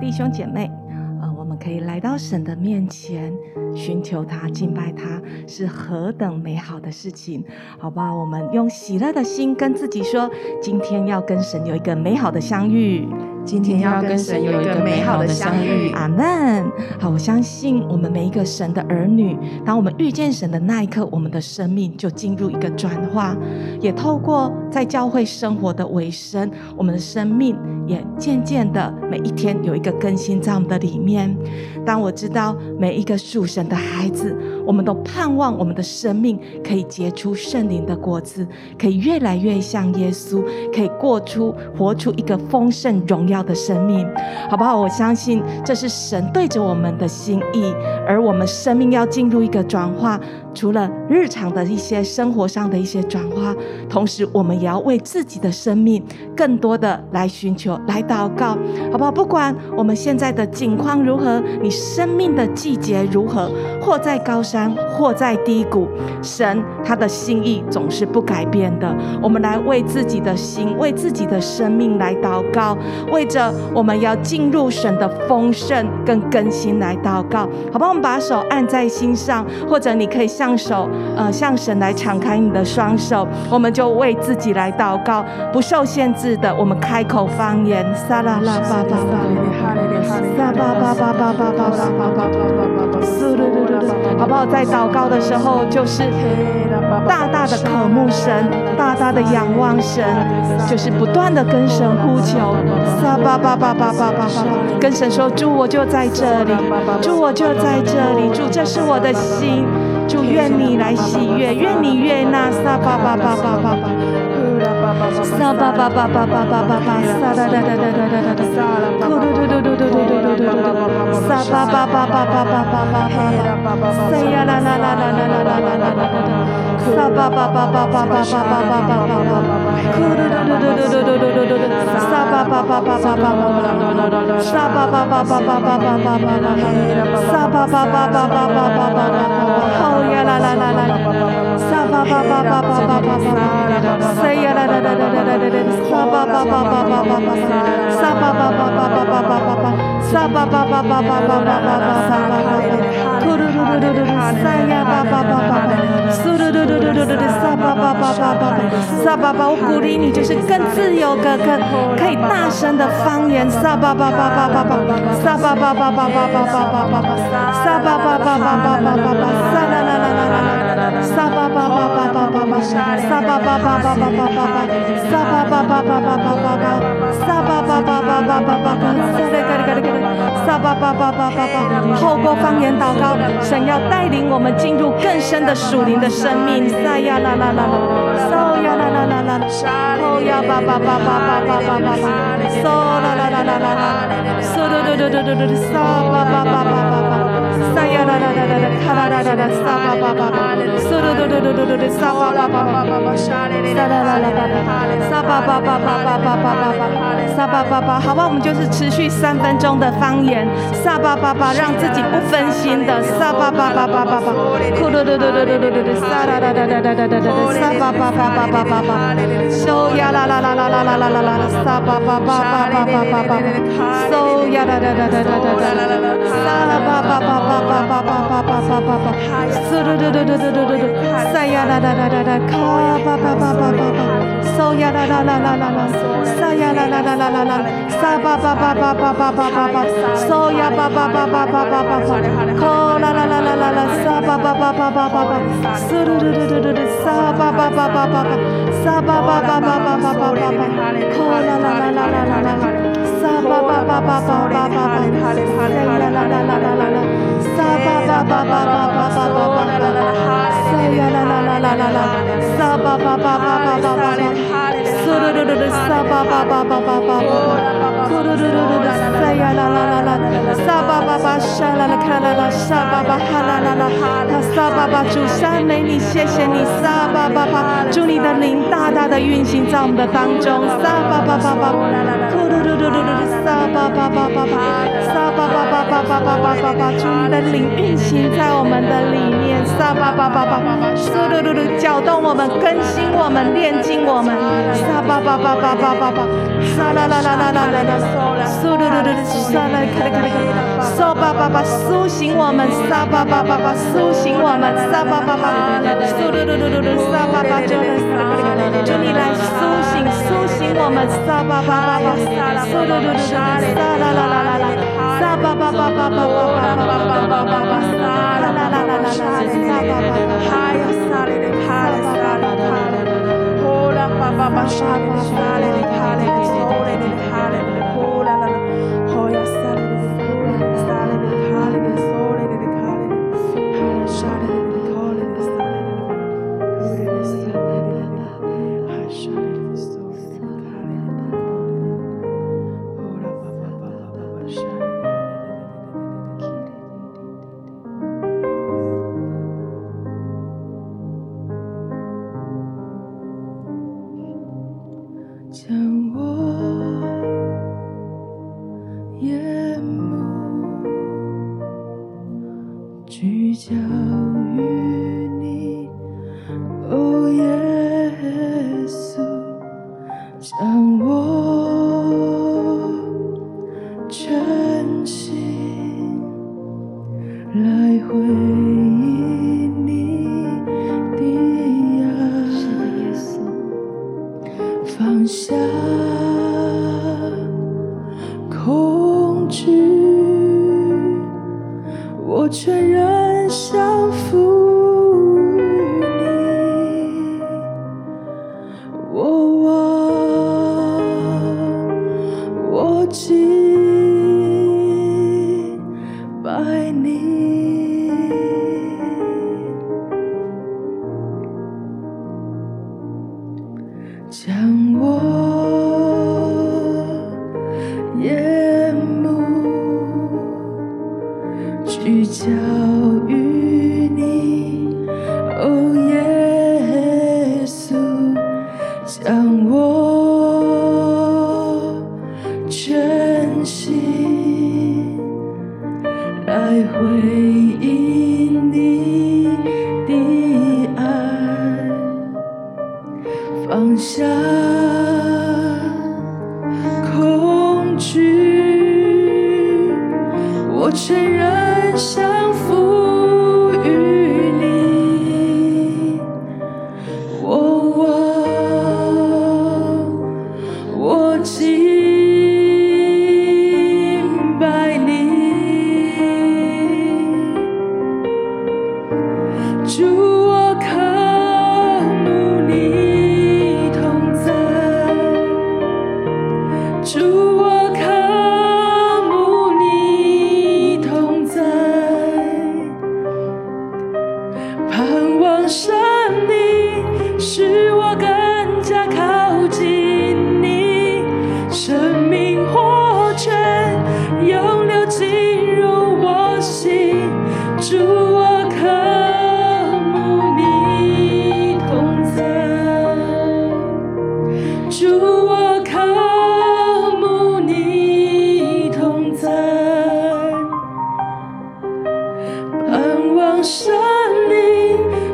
弟兄姐妹，呃，我们可以来到神的面前，寻求他、敬拜他，是何等美好的事情，好不好？我们用喜乐的心跟自己说，今天要跟神有一个美好的相遇。今天要跟神有一个美好的相遇，阿门。好，我相信我们每一个神的儿女，当我们遇见神的那一刻，我们的生命就进入一个转化，也透过在教会生活的尾声，我们的生命也渐渐的每一天有一个更新在我们的里面。当我知道每一个属神的孩子，我们都盼望我们的生命可以结出圣灵的果子，可以越来越像耶稣，可以过出活出一个丰盛荣耀的生命，好不好？我相信这是神对着我们的心意，而我们生命要进入一个转化。除了日常的一些生活上的一些转化，同时我们也要为自己的生命更多的来寻求、来祷告，好不好？不管我们现在的境况如何，你生命的季节如何，或在高山，或在低谷，神他的心意总是不改变的。我们来为自己的心、为自己的生命来祷告，为着我们要进入神的丰盛跟更新来祷告，好不好？我们把手按在心上，或者你可以。向手，呃，向神来敞开你的双手，我们就为自己来祷告，不受限制的，我们开口方言，撒啦啦巴巴巴，撒巴巴巴巴巴巴巴巴，好不好？在祷告的时候，就是大大的渴慕神，大大的仰望神，就是不断的跟神呼求，撒巴巴巴巴巴巴，跟神说：主，我就在这里，主，我就在这里，主，这是我的心。主愿你来喜悦，愿你悦纳，撒巴巴巴巴巴巴，撒巴巴巴巴巴巴巴巴，撒哒哒哒哒哒哒哒，咕噜噜噜噜噜噜噜噜噜噜，撒巴巴巴巴巴巴巴巴巴，撒呀啦啦啦啦啦啦啦啦啦啦，撒巴巴巴巴巴巴巴巴巴巴巴巴，咕噜噜噜噜噜噜噜噜噜噜，撒巴巴巴巴巴巴巴巴，撒巴巴巴巴巴巴巴巴巴，撒巴巴巴巴巴巴巴巴巴。呀啦啦啦啦，撒巴巴巴巴巴巴巴巴，塞呀啦啦啦啦啦啦啦，撒，呀巴巴巴巴巴，苏噜噜噜噜噜噜，撒巴巴巴巴巴巴，撒巴巴，我鼓励你就是更自由、更更可以大声的方言，撒巴巴巴巴巴巴，撒巴巴巴巴巴巴巴巴巴，撒巴巴巴巴巴巴巴巴，撒啦啦。啦啦啦啦啦啦！撒巴巴巴巴巴巴巴，撒巴巴巴巴巴巴巴巴，撒巴巴巴巴巴巴巴巴，撒巴巴巴巴巴巴巴巴，撒巴巴巴巴巴巴。透过方言祷告，神要带领我们进入更深的属灵的生命。撒呀啦啦啦啦，嗦呀啦啦啦啦，哦呀巴巴巴巴巴巴巴巴，嗦啦啦啦啦啦啦，嗦嘟嘟嘟嘟嘟嘟，撒巴巴巴巴巴巴，撒呀啦啦啦啦啦，卡啦啦啦啦，撒。巴巴巴巴，嗖呜呜呜呜呜，嗖巴巴巴巴巴巴，沙啦啦啦啦啦，沙巴巴巴巴巴巴巴巴，沙巴巴巴，好吧，我们就是持续三分钟的方言，沙巴巴巴，让自己不分心的，沙巴巴巴巴巴巴，呜呜呜呜呜呜呜，沙啦啦啦啦啦啦啦啦，沙巴巴巴巴巴巴巴，嗖呀啦啦啦啦啦啦啦啦啦，沙巴巴巴巴巴巴巴巴，嗖呀啦啦啦啦啦啦啦啦，沙巴巴巴巴巴巴巴巴巴巴。嗖嘟嘟嘟嘟嘟嘟嘟嘟，塞呀啦啦啦啦啦，卡巴巴巴巴巴巴，嗖呀啦啦啦啦啦啦，塞呀啦啦啦啦啦啦，沙巴巴巴巴巴巴巴巴巴，嗖呀巴巴巴巴巴巴巴巴，卡啦啦啦啦啦啦，沙巴巴巴巴巴巴巴，嗖嘟嘟嘟嘟嘟嘟，沙巴巴巴巴巴巴，沙巴巴巴巴巴巴巴巴，卡啦啦啦啦啦啦啦，沙巴巴巴巴巴巴巴巴，塞呀啦啦啦啦啦啦。啦 Sha la la 啦啦啦啦啦啦，沙巴巴巴巴巴巴巴，苏噜噜噜噜，沙巴巴巴巴巴巴巴，咕噜噜噜噜噜，沙呀啦啦啦啦，沙巴巴巴沙啦啦卡啦啦，沙巴巴哈，沙巴巴主赞美你，谢谢你，沙巴巴巴，祝你的灵大大的运行在我们的当中，沙巴巴巴巴，咕噜噜噜噜噜，沙巴巴巴巴巴。撒巴巴巴巴巴巴巴巴巴，主你的灵运行在我们的里面，撒巴巴巴巴巴巴，苏噜噜噜，搅动我们，更新我们，炼净我们，撒巴巴巴巴巴巴巴，撒啦啦啦啦啦啦啦，苏噜噜噜，撒啦卡哩卡哩卡哩，苏巴巴巴苏醒我们，撒巴巴巴巴苏醒我们，撒巴巴巴，苏噜噜噜噜噜，撒巴巴就来，主你来苏醒苏醒我们，撒巴巴巴巴，苏噜噜噜，撒啦啦啦啦啦，撒巴巴巴巴巴巴巴巴巴巴巴巴，撒啦啦啦啦啦，撒巴巴，哈呀撒哩哩哈哩撒哩哈哩，呼啦巴巴巴撒哩哩撒哩哩哈哩哩，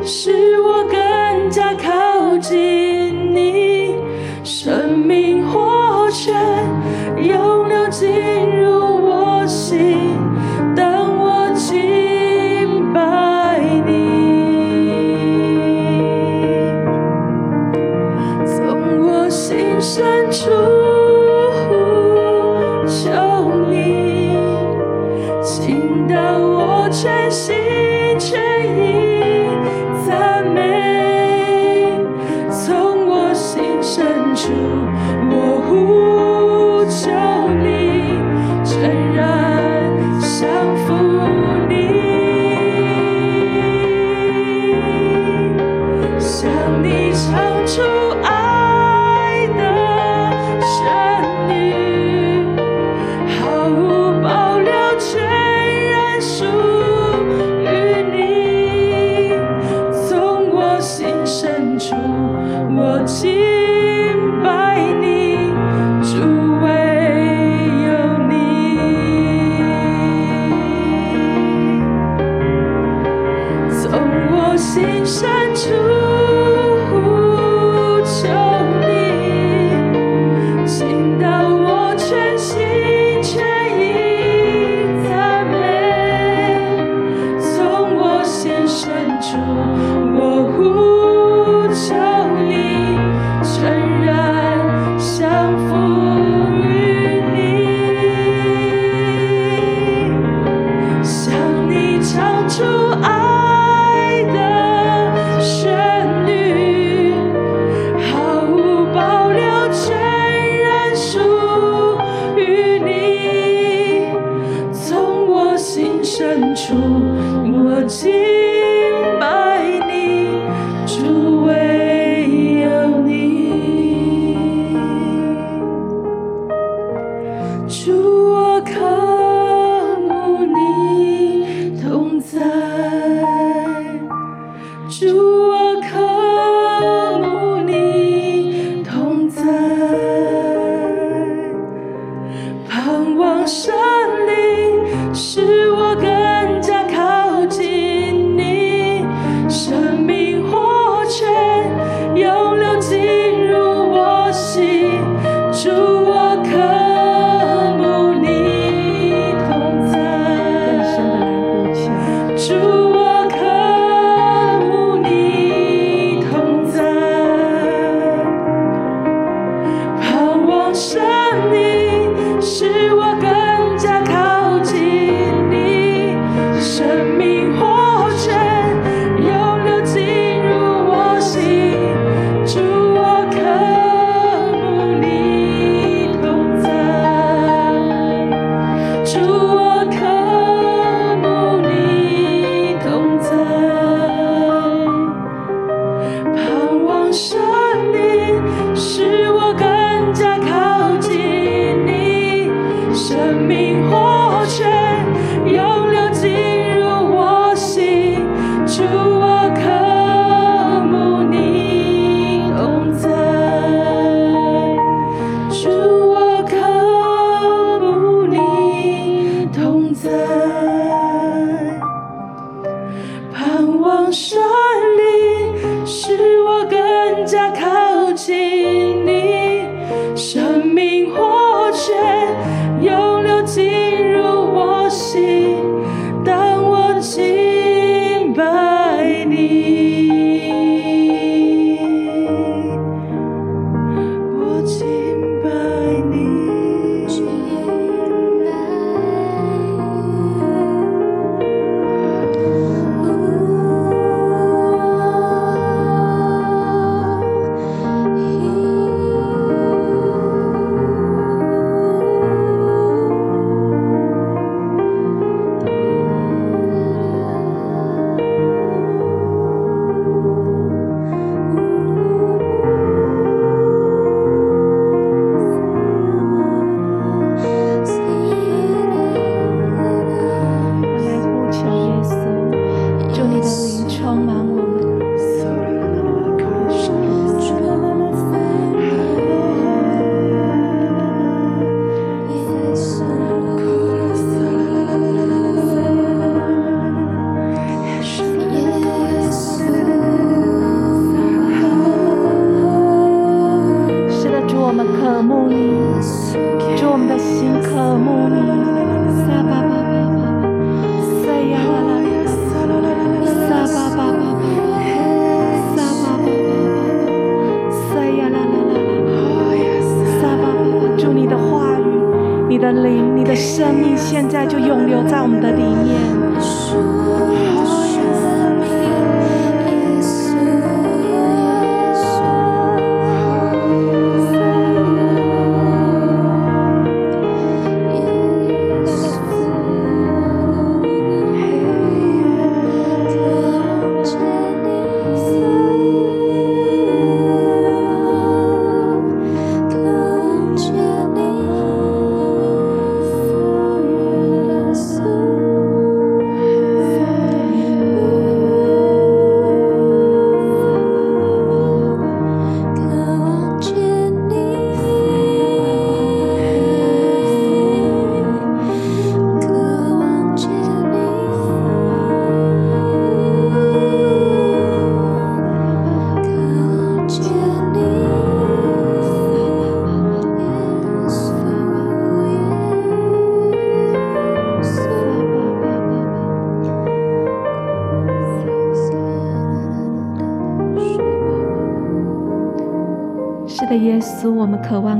是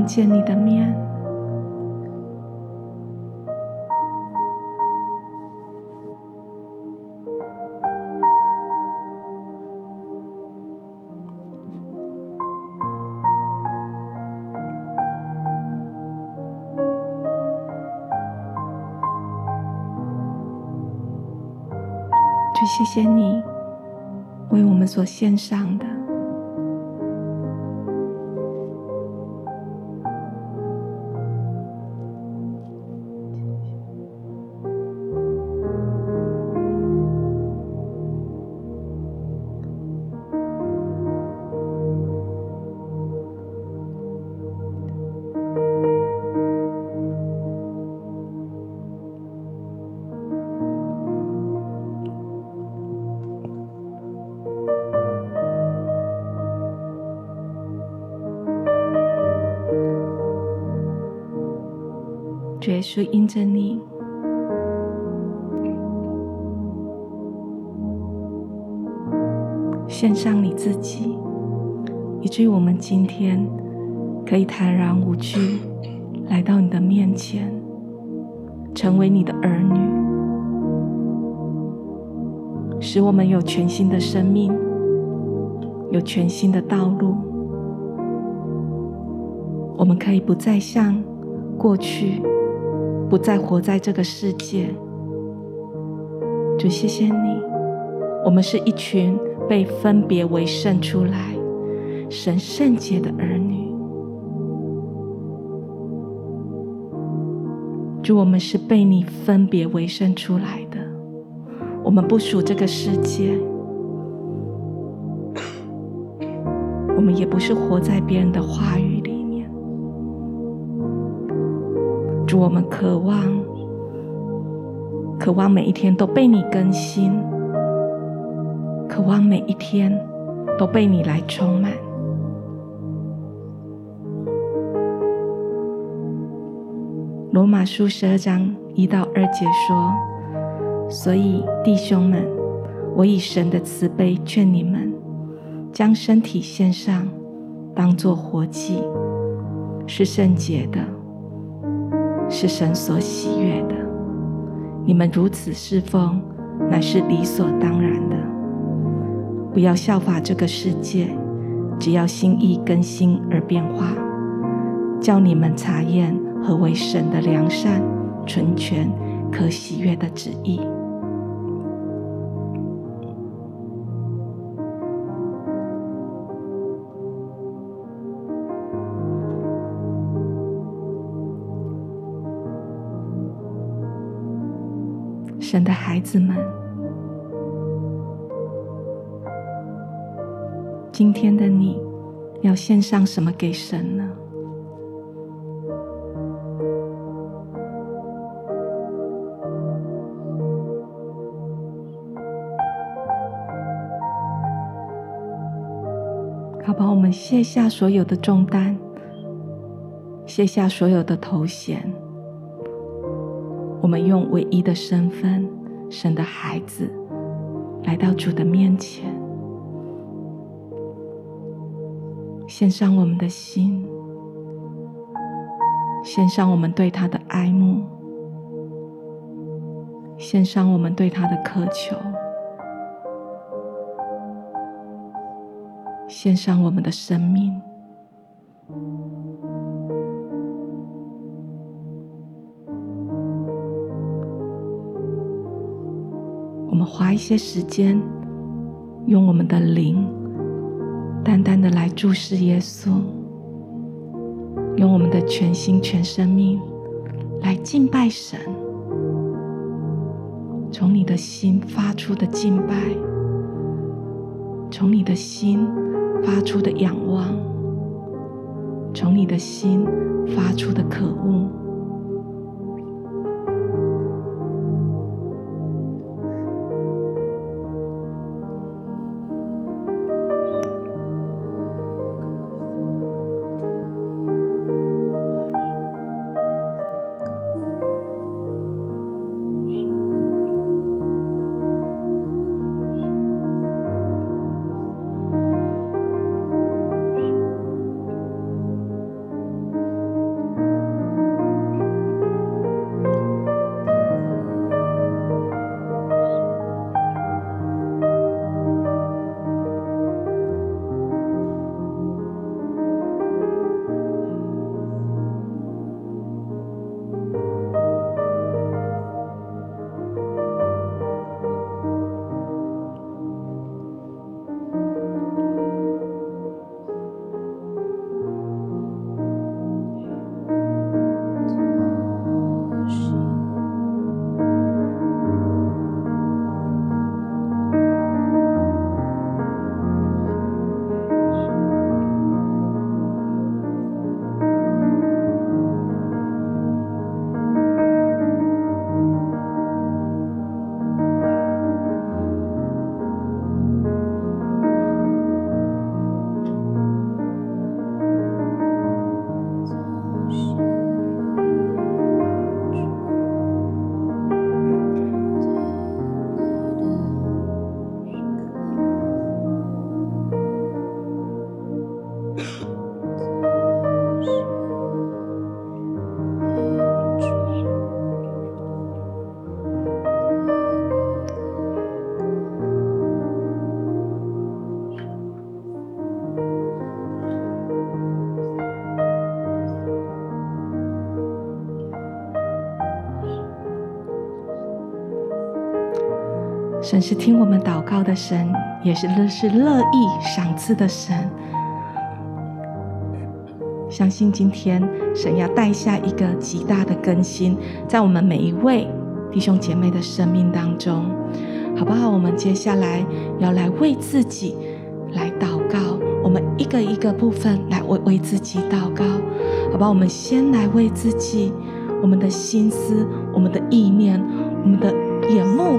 见你的面。就谢谢你为我们所献上耶稣因着你，献上你自己，以至于我们今天可以坦然无惧来到你的面前，成为你的儿女，使我们有全新的生命，有全新的道路。我们可以不再像过去。不再活在这个世界，主谢谢你，我们是一群被分别为圣出来、神圣洁的儿女。主，我们是被你分别为圣出来的，我们不属这个世界，我们也不是活在别人的话语主，我们渴望，渴望每一天都被你更新，渴望每一天都被你来充满。罗马书十二章一到二节说：“所以弟兄们，我以神的慈悲劝你们，将身体献上，当作活祭，是圣洁的。”是神所喜悦的，你们如此侍奉，乃是理所当然的。不要效法这个世界，只要心意更新而变化，叫你们查验何为神的良善、纯全、可喜悦的旨意。神的孩子们，今天的你要献上什么给神呢？好吧，我们卸下所有的重担，卸下所有的头衔。我们用唯一的身份，神的孩子，来到主的面前，献上我们的心，献上我们对他的爱慕，献上我们对他的渴求，献上我们的生命。花一些时间，用我们的灵，淡淡的来注视耶稣，用我们的全心全生命来敬拜神。从你的心发出的敬拜，从你的心发出的仰望，从你的心发出的渴慕。神是听我们祷告的神，也是乐是乐意赏赐的神。相信今天神要带下一个极大的更新，在我们每一位弟兄姐妹的生命当中，好不好？我们接下来要来为自己来祷告，我们一个一个部分来为为自己祷告，好吧？我们先来为自己，我们的心思，我们的意念，我们的眼目。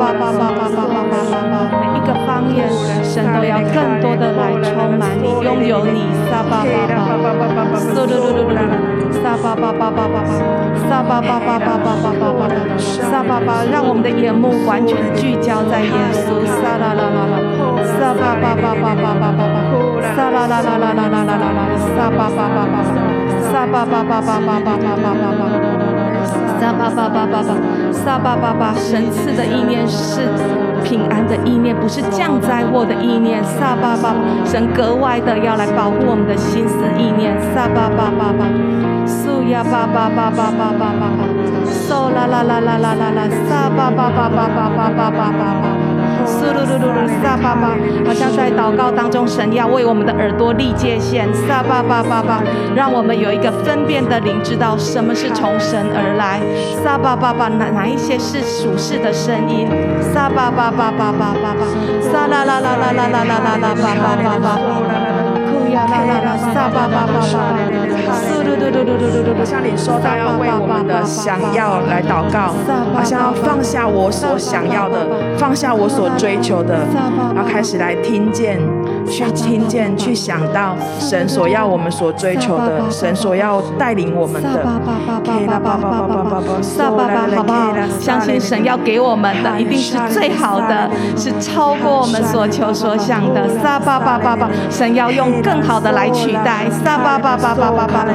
Baba, Baba, Baba. 一个方言，神都要更多的来充满你，拥有你。撒巴巴巴，嗖噜噜噜噜，撒巴巴巴巴巴，撒巴巴巴巴巴巴巴巴，撒巴巴，让我们的眼目完全聚焦在耶稣。撒啦啦啦啦，撒巴巴巴巴巴巴巴，撒啦啦啦啦啦啦啦啦，撒巴巴巴巴巴，撒巴巴巴巴巴巴巴巴巴。撒巴巴巴巴巴，撒巴巴巴，神赐的意念是平安的意念，不是降灾祸的意念。撒巴巴，神格外的要来保护我们的心思意念。撒巴巴巴巴，苏呀巴巴巴巴巴巴巴巴，苏啦啦啦啦啦啦啦，撒巴巴巴巴巴巴巴巴巴。苏噜噜噜噜，撒巴巴，好像在祷告当中，神要为我们的耳朵立界限，撒巴巴巴巴，让我们有一个分辨的灵，知道什么是从神而来，撒巴巴巴，哪哪一些是属世的声音，撒巴巴巴巴巴巴巴，撒啦啦啦啦啦啦啦啦啦巴巴巴巴，库呀啦啦啦，撒巴巴巴巴，好像你说到要为我们的想要来祷告，好像要放下我所想要的，放下我所。追求的，然后开始来听见，去听见，去想到神所要我们所追求的，神所要带领我们的。撒巴巴，好不好？相信神要给我们的一定是最好的，是超过我们所求所想的。撒巴巴巴巴，神要用更好的来取代。撒巴巴巴巴巴巴，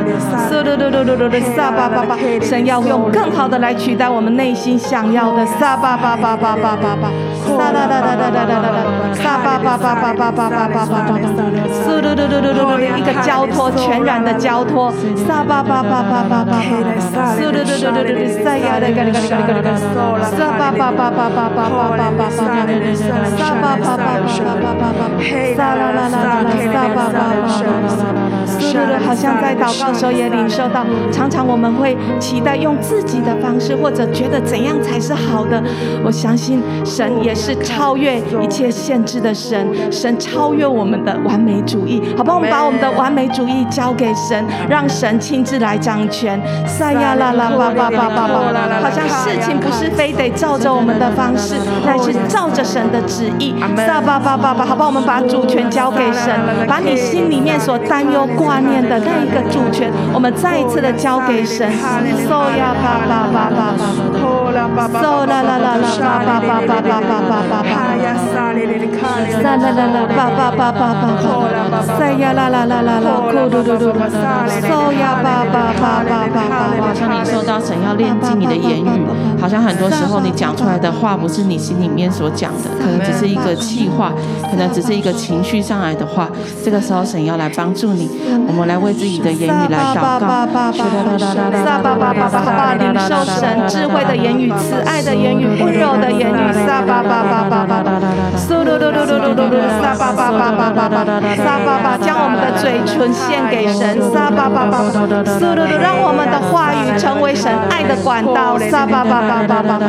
嗖噜噜噜噜噜，撒巴巴巴，神要用更好的来取代我们内心想要的。撒巴巴巴巴巴巴巴，撒啦啦。哒哒哒哒哒哒，撒巴巴巴巴巴巴巴巴巴，嗖噜噜噜噜噜，一个交托，全然的交托，撒巴巴巴巴巴巴巴，苏噜噜噜噜噜，撒呀嘞嘎哩嘎哩嘎哩嘎哩嘎哩，撒巴巴巴巴巴巴巴巴巴巴，撒巴巴巴巴巴巴巴，撒啦啦啦啦啦，撒巴巴巴巴巴，好像在祷告时候也领受到，常常我们会期待用自己的方式，或者觉得怎样才是好的。我相信神也是超。越一切限制的神，神超越我们的完美主义，好不好？我们把我们的完美主义交给神，让神亲自来掌权。撒呀啦啦吧吧吧吧吧，好像事情不是非得照着我们的方式，乃是照着神的旨意。撒吧吧吧吧，好吧？我们把主权交给神，把你心里面所担忧挂念的那一个主权，我们再一次的交给神。撒呀吧吧吧吧吧，撒啦啦啦啦吧吧吧吧吧吧吧吧。哈呀撒哩哩哩卡哩，撒啦啦啦巴巴巴巴巴，撒呀啦啦啦啦啦，咕噜噜噜，嗦呀巴巴巴巴巴巴。好像你受到神要炼净你的言语，好像很多时候你讲出来的话不是你心里面所讲的，可能只是一个气话，可能只是一个情绪上来的话。这个时候神要来帮助你，我们来为自己的言语来祷告。撒巴巴巴巴巴巴巴巴巴，领受神智慧的言语、慈爱的言语、温柔的言语。撒巴巴巴巴巴。嗖噜噜噜噜噜噜噜，撒巴巴巴巴巴巴，撒巴巴，将我们的嘴唇献给神，撒巴巴巴，苏噜噜，让我们的话语成为神爱的管道，撒巴巴巴巴巴，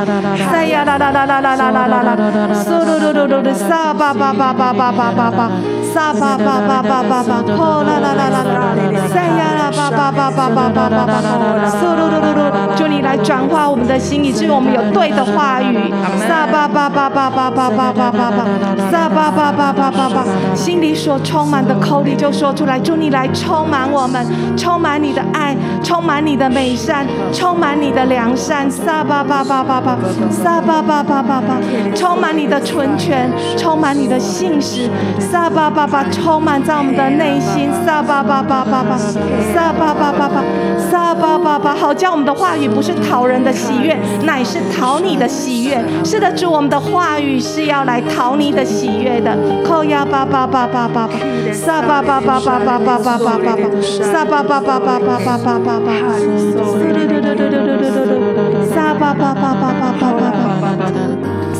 撒呀啦啦啦啦啦啦啦啦啦，苏噜噜噜噜噜，撒巴巴巴巴巴巴巴，撒巴巴巴巴巴巴，呼啦啦啦啦啦，撒呀啦巴巴巴巴巴巴巴巴，苏噜噜噜噜，求你来转化我们的心，以致我们有对的话语，撒巴巴巴巴巴巴巴巴巴，撒巴巴巴巴巴巴，心里所充满的口里就说出来，祝你来充满我们，充满你的爱，充满你的美善，充满你的良善，撒巴巴巴巴巴，撒巴巴巴巴巴，充满你的纯全，充满你的信实，撒巴巴巴，充满在我们的内心，撒巴巴巴巴巴，撒巴巴巴巴，撒巴巴巴，好叫我们的话语不是讨人的喜悦，乃是讨你的喜悦。是的，主，我们的话语是要来讨你的喜悦的。扣呀巴巴巴巴巴巴，撒巴巴巴巴巴巴巴巴巴，撒巴巴巴巴巴巴巴巴巴，撒巴巴巴巴巴巴巴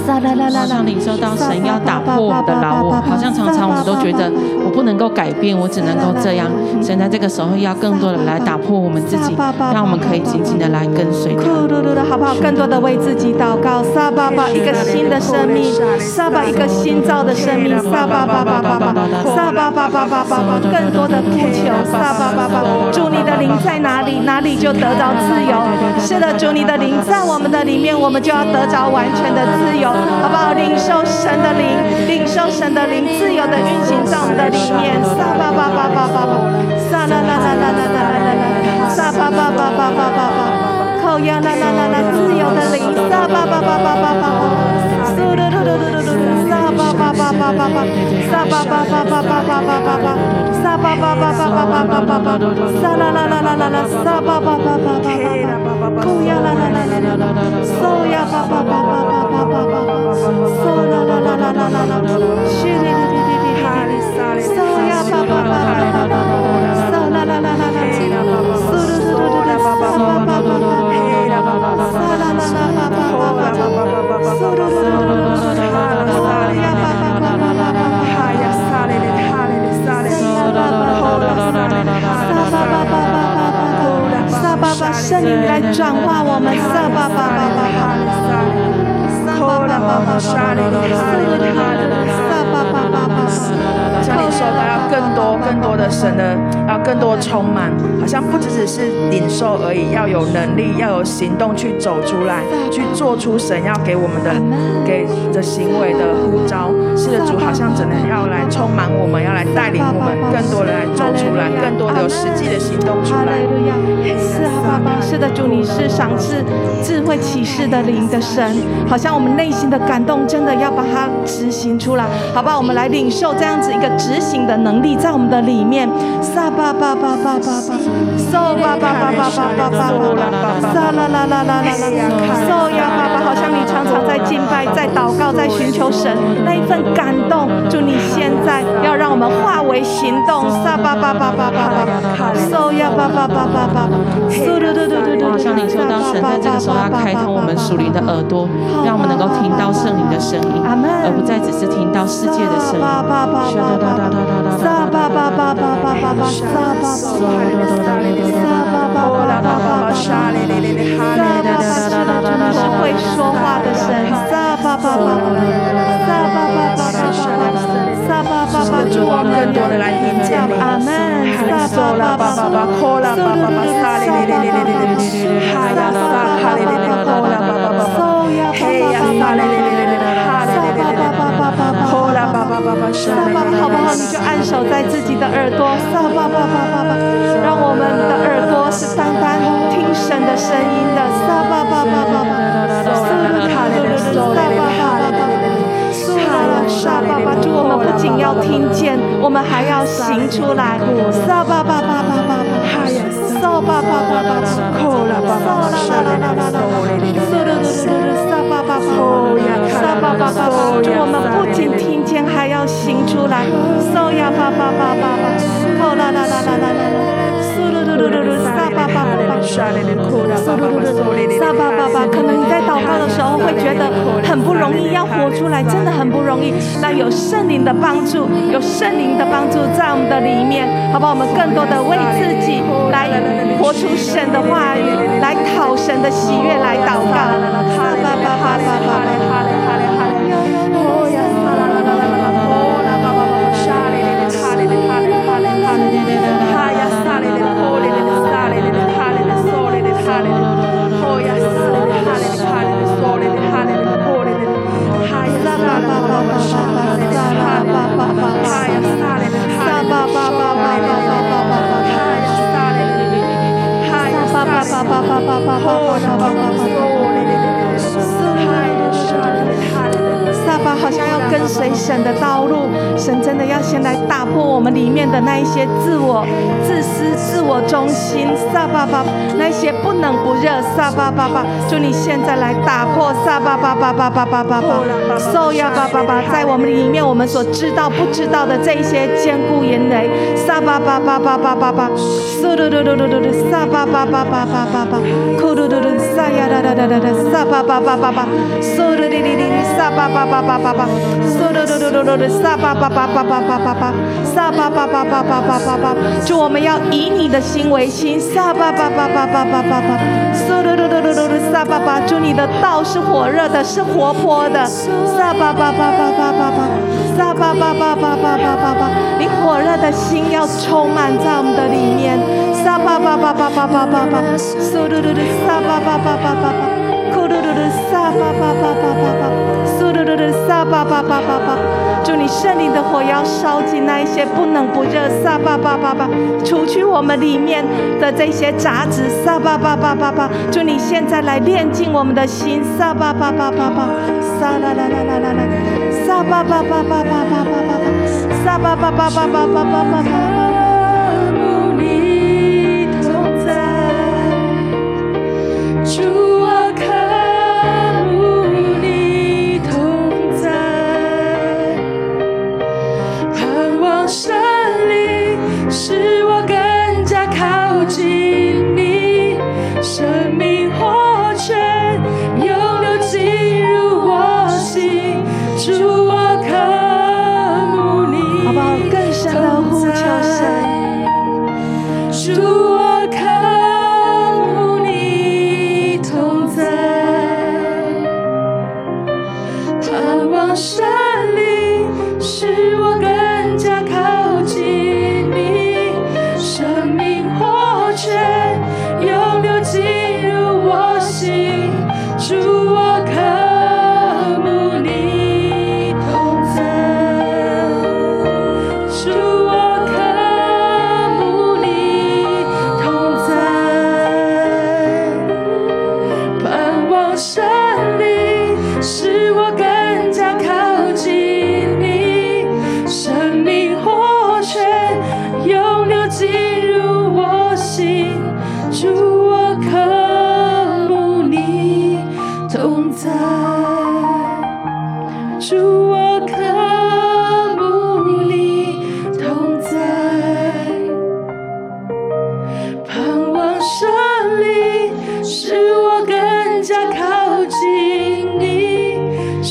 巴。好像领受到神要打破我们的牢我，好像常常我们都觉得我不能够改变，我只能够这样。神在这个时候要更多的来打破我们自己，让我们可以紧紧的来跟随他。好不好？更多的为自己祷告。撒巴巴，一个新的生命，撒巴一个新造的生命，撒巴巴巴巴巴，撒巴巴巴巴巴巴，更多的呼求。撒巴巴巴，主你的灵在哪里，哪里就得到自由。是的，主你的灵在我们的里面，我们就要得着完全的自由。好不好？领受神的灵，领受神的灵，自由的运行在我们的里面。撒巴巴巴巴巴巴，撒啦啦啦啦啦啦啦啦，撒巴巴巴巴巴巴巴，口呀啦啦啦啦，自由的灵，撒巴巴巴巴巴巴巴，Solo, solo, solo, solo, solo, 萨巴巴巴巴巴巴，萨巴巴圣灵来转化我们，萨巴巴巴巴巴巴，萨巴巴巴巴巴巴，巴巴巴巴巴巴。像你说的，要更多、更多的神的，要更多充满，好像不只只是领受而已，要有能力，要有行动去走出来，去做出神要给我们的、给的行为的呼召。是的，主好像真的要来充满我们，要来带领我们，更多的来走出来，更多的有实际的行动出来。是啊，爸爸，是的，主你是赏赐智慧启示的灵的神，好像我们内心的感动真的要把它执行出来，好吧？我们来领受这样子一个执行的能力在我们的里面。撒巴巴巴巴巴巴，嗦巴巴巴巴巴巴巴，撒啦啦啦啦啦啦，嗦呀爸爸，好像你常常在敬拜、在祷告、在寻求神那一份感动。祝你现在要让我们化为行动。撒巴巴巴巴巴巴，嗦呀巴巴巴巴巴，嗦噜噜噜噜噜。好像你说到神在这个时候要开通我们属灵的耳朵，让我们能够听到圣灵的声音，而不再只是听到世界的声音。会说话的神，撒巴巴巴，撒巴巴巴巴，撒巴巴巴，主我们更多的来听见你，阿门。撒巴巴巴巴，呼啦巴巴巴，撒哩哩哩哩哩哩，哈呀撒哈哩哩哩，呼啦巴巴巴，嘿呀撒哩哩哩。萨巴，好不好？你就按守在自己的耳朵，萨巴巴巴，让我们的耳朵是单单听神的声音的，萨巴巴巴巴巴，苏鲁塔勒的苏巴巴巴巴，萨巴巴，我们不仅要听见，我们还要行出来，萨巴巴巴巴巴巴，哈呀，萨巴巴巴巴巴，苦了吧，苏拉拉拉拉拉拉，苏鲁苏鲁苏。噜，撒巴巴巴，撒巴巴巴巴，祝我们不仅听见，还要行出来，撒呀巴巴巴巴巴，可啦啦啦啦啦啦，撒噜噜噜噜，撒巴巴巴巴。撒巴巴巴，可能你在祷告的时候会觉得很不容易，要活出来真的很不容易。那有圣灵的帮助，有圣灵的帮助在我们的里面，好不好？我们更多的为自己来活出神的话语，来讨神的喜悦，来祷告。撒巴巴巴巴巴。Holy Ghost, Holy 巴好像要跟随神的道路，神真的要先来打破我们里面的那一些自我、自私、自我中心。撒巴巴，那些不冷不热。撒巴巴巴，祝你现在来打破。撒巴巴巴巴巴巴巴巴，受呀巴巴巴，在我们里面，我们所知道不知道的这一些坚固营垒。撒巴巴巴巴巴巴巴，嗖噜噜噜噜噜噜，撒巴巴巴巴巴巴巴，哭噜噜噜，撒呀哒哒哒哒哒，撒巴巴巴巴巴，嗖噜哩哩哩，撒巴巴巴巴巴巴，嗖噜噜噜噜噜噜，撒巴巴巴巴巴巴巴巴，撒巴巴巴巴巴巴巴巴，祝我们要以你的心为心，撒巴巴巴巴巴巴巴巴，嗖噜噜噜噜噜噜，撒巴巴，祝你的道是火热的，是活泼的，撒巴巴巴巴巴巴巴，撒巴巴巴巴巴巴巴巴，你火热的心要充满在我们的里面，撒巴巴巴巴巴巴巴巴，嗖噜噜噜，撒巴巴巴巴巴巴，哭噜噜噜，撒巴巴巴巴巴巴，嗖噜噜噜，撒巴巴巴巴巴，祝你圣灵的火要烧尽那一些不冷不热，撒巴巴巴巴，除去我们里面的这些杂质，撒巴巴巴巴巴，祝你现在来炼净我们的心，撒巴巴巴巴巴，撒啦啦啦啦啦啦，撒巴巴巴巴巴巴巴巴，撒巴巴巴巴巴巴巴巴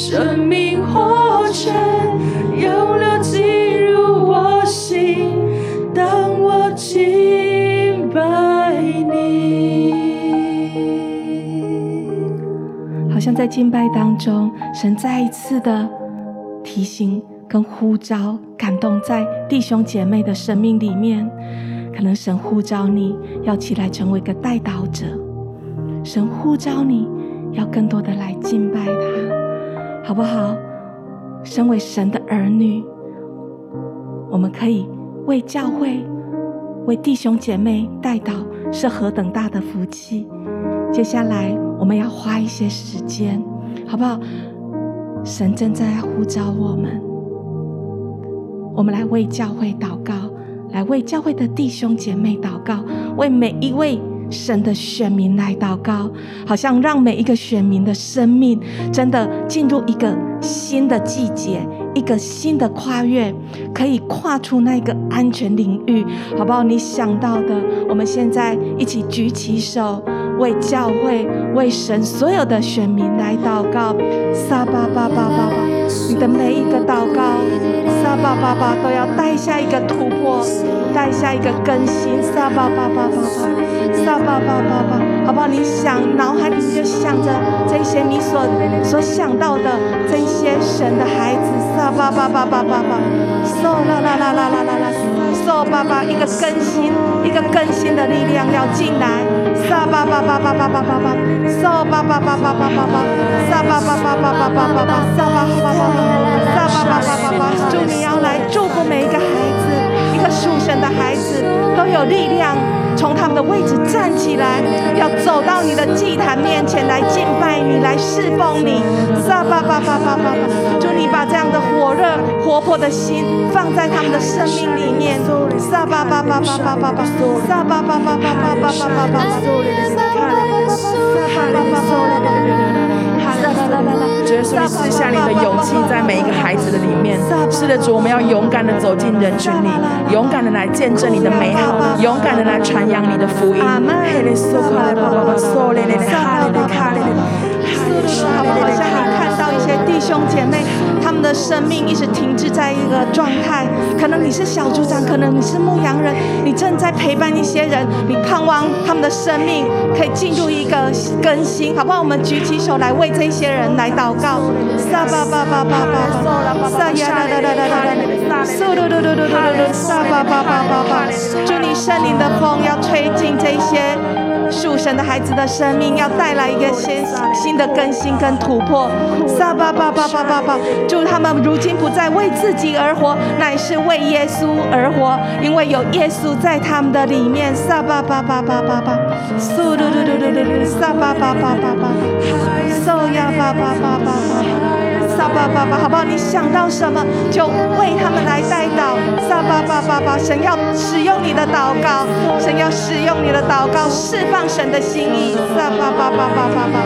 生命活泉又流进入我心，当我敬拜你，好像。在敬拜当中，神再一次的提醒跟呼召，感动在弟兄姐妹的生命里面。可能神呼召你要起来成为一个代祷者，神呼召你要更多的来敬拜他，好不好？身为神的儿女，我们可以为教会、为弟兄姐妹代祷，是何等大的福气。接下来。我们要花一些时间，好不好？神正在呼召我们，我们来为教会祷告，来为教会的弟兄姐妹祷告，为每一位神的选民来祷告，好像让每一个选民的生命真的进入一个新的季节。一个新的跨越，可以跨出那个安全领域，好不好？你想到的，我们现在一起举起手，为教会、为神所有的选民来祷告。撒巴巴巴巴巴，你的每一个祷告，撒巴巴巴都要带下一个突破，带下一个更新。撒巴巴巴巴巴，撒巴巴巴巴，好不好？你想，脑海里面就想着这些你所所想到的这些神的孩子。撒巴巴巴巴巴巴，嗦啦啦啦啦啦啦啦，嗦巴巴，一个更新，一个更新的力量要进来。撒巴巴巴巴巴巴巴巴，嗦巴巴巴巴巴巴巴，撒巴巴巴巴巴巴巴巴，撒巴巴巴巴，撒巴巴巴巴巴，祝你要来祝福每一个孩子，一个属神的孩子都有力量。从他们的位置站起来，要走到你的祭坛面前来敬拜你，来侍奉你。撒巴巴巴巴巴巴，祝你把这样的火热、活泼的心放在他们的生命里面。撒巴巴巴巴巴巴巴，撒巴巴巴巴巴巴巴巴，撒巴巴巴巴巴巴。主耶稣，你赐下你的勇气在每一个孩子的里面。是的，主，我们要勇敢的走进人群里，勇敢的来见证你的美好，勇敢的来传扬你的福音。弟兄姐妹，他们的生命一直停滞在一个状态。可能你是小组长，可能你是牧羊人，你正在陪伴一些人，你盼望他们的生命可以进入一个更新，好不好？我们举起手来为这些人来祷告。撒巴巴巴巴巴，撒呀啦啦啦啦啦，苏噜噜噜噜噜噜，撒巴巴巴巴巴，祝你圣灵的风要吹进这些。属神的孩子的生命要带来一个新新的更新跟突破。撒巴巴巴巴巴巴，祝他们如今不再为自己而活，乃是为耶稣而活，因为有耶稣在他们的里面。撒巴巴巴巴巴巴，苏噜噜噜噜噜，撒巴巴巴巴巴，苏呀巴巴巴巴巴。爸爸爸爸，好不好？你想到什么，就为他们来代祷。撒巴爸爸爸，神要使用你的祷告，神要使用你的祷告，释放神的心意。撒巴爸爸爸爸爸，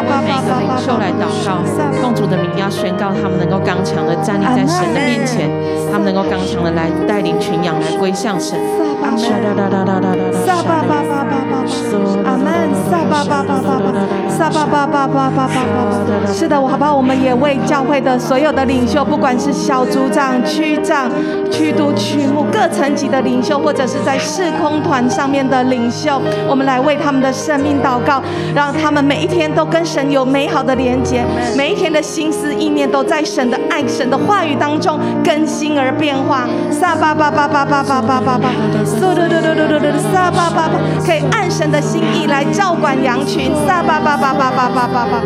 撒巴巴巴巴巴巴。每个领袖来祷告，奉主的名要宣告，他们能够刚强的站立在神的面前，他们能够刚强的来带领群羊来归向神。阿门。撒巴巴巴巴巴，阿门。撒巴巴巴巴巴，撒巴巴巴巴巴巴。是的，我好不好？我们也为教会的所有的领袖，不管是小组长、区长、区督、区牧各层级的领袖，或者是在事工团上面的领袖，我们来为他们的生命祷告，让他们每一天都跟神有美好的连接，每一天的心思意念都在神的爱、神的话语当中更新而变化。撒巴巴巴巴巴巴巴巴巴，可以按神的心意来照管羊群。撒巴巴巴巴巴巴巴巴。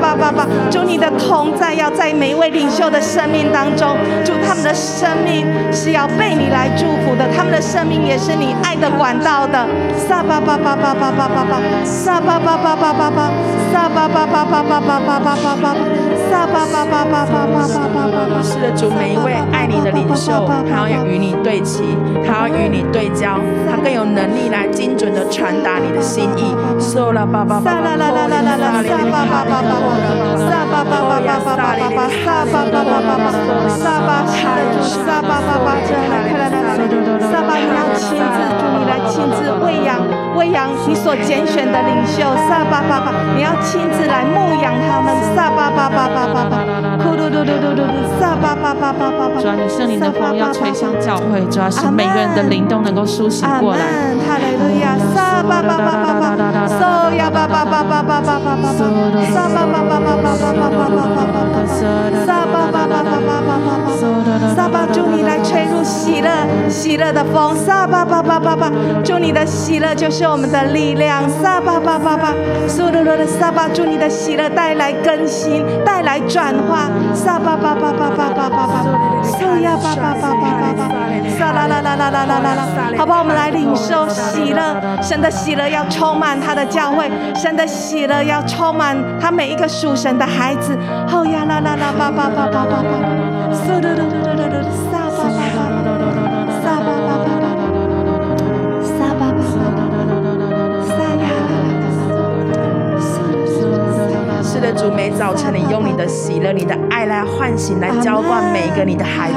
巴巴巴，祝你的同在要在每一位领袖的生命当中，祝他们的生命是要被你来祝福的，他们的生命也是你爱的管道的。撒巴巴巴巴巴巴巴巴，撒巴巴巴巴巴巴，撒巴巴巴巴巴巴巴巴巴巴，巴巴巴巴巴巴巴巴巴。是的，主，每一位爱你的领袖，他要与你对齐，他要与你对焦，他更有能力来精准的传达你的心意。嗖啦巴巴巴巴，啦啦啦啦啦啦。撒巴巴巴巴巴巴，撒巴巴巴巴巴巴巴，撒巴巴巴巴巴巴，撒巴，撒巴巴巴，撒巴，你要亲自，祝你来亲自喂养喂养你所拣选的领袖，撒巴巴巴，你要亲自来牧养他们，撒巴巴巴巴巴巴，呼噜噜噜噜噜噜，撒巴巴巴巴巴巴。主啊，你圣灵的风要吹向教会，主要是每个人的灵都能够苏醒过来。哈利路亚，撒巴巴巴巴巴，嗦呀巴巴巴巴巴巴巴。撒巴巴巴巴巴巴巴巴巴巴巴，撒巴巴巴巴巴巴巴巴巴，撒巴巴巴巴巴巴巴巴巴，撒巴祝你来吹入喜乐喜乐的风，撒巴巴巴巴巴，祝你的喜乐就是我们的力量，撒巴巴巴巴，苏噜噜的撒巴，祝你的喜乐带来更新，带来转化，撒巴巴巴巴巴巴巴巴，苏呀巴巴巴巴巴巴，撒啦啦啦啦啦啦啦啦，好不好？我们来领受喜乐，神的喜乐要充满他的教会，神的。喜乐要充满他每一个属神的孩子。哦呀啦啦啦吧吧吧吧吧吧，嗖噜噜唤醒，来浇灌每一个你的孩子。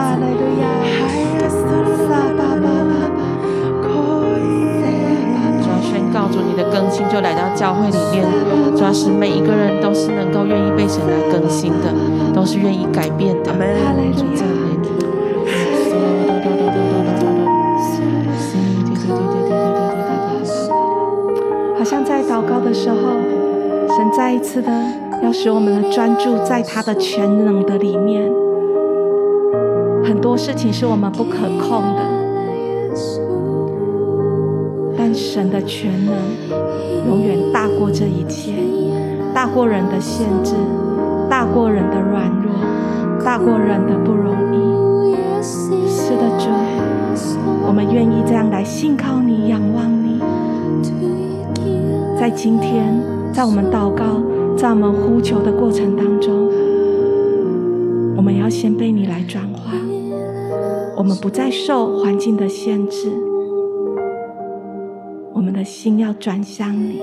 主要宣告主你的更新就来到教会里面，主要使每一个人都是能够愿意被神来更新的，都是愿意改变的。主赞美你。好像在祷告的时候，神再一次的要使我们的专注在他的全能的里面。很多事情是我们不可控的，但神的全能永远大过这一切，大过人的限制，大过人的软弱，大过人的不容易。是的，主，我们愿意这样来信靠你，仰望你。在今天，在我们祷告，在我们呼求的过程当中，我们要先被你来转化。我们不再受环境的限制，我们的心要转向你。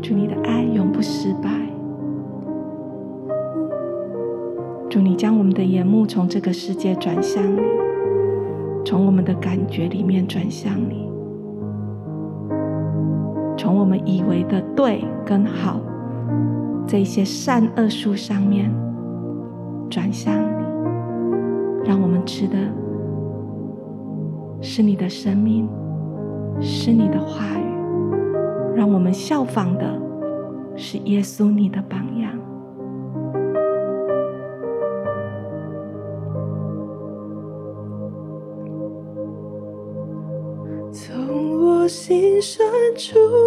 祝你的爱永不失败。祝你将我们的眼目从这个世界转向你。从我们的感觉里面转向你，从我们以为的对跟好这些善恶树上面转向你，让我们吃的是你的生命，是你的话语，让我们效仿的是耶稣你的榜深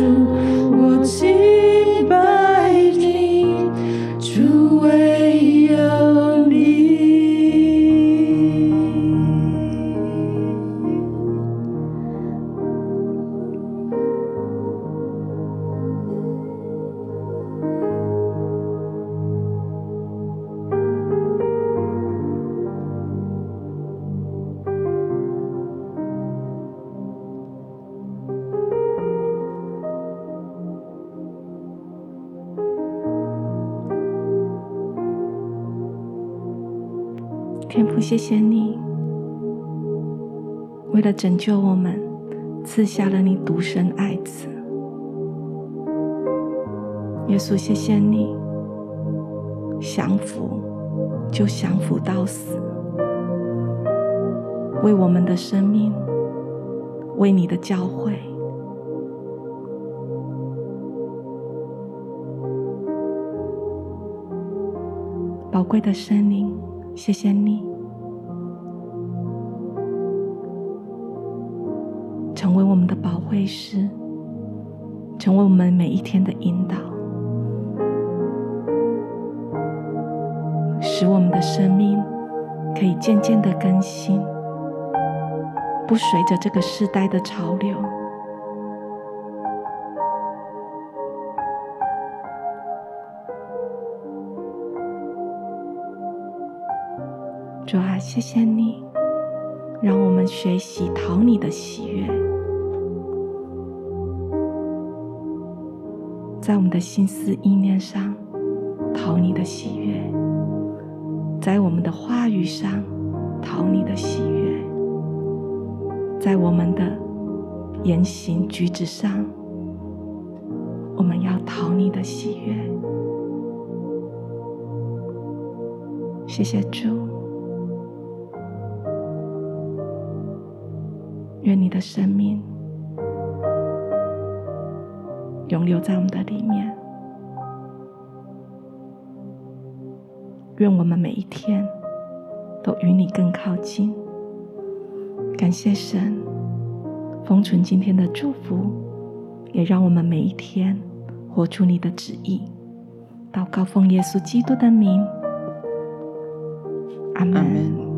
天谢谢你，为了拯救我们，赐下了你独生爱子。耶稣，谢谢你，降服就降服到死，为我们的生命，为你的教会，宝贵的圣灵。谢谢你，为我们的保惠师，成为我们每一天的引导，使我们的生命可以渐渐的更新，不随着这个时代的潮流。主啊，谢谢你，让我们学习讨你的喜悦，在我们的心思意念上讨你的喜悦，在我们的话语上讨你的喜悦，在我们的言行举止上，我们要讨你的喜悦。谢谢主。愿你的生命永留在我们的里面。愿我们每一天都与你更靠近。感谢神，封存今天的祝福，也让我们每一天活出你的旨意。祷告奉耶稣基督的名，阿门。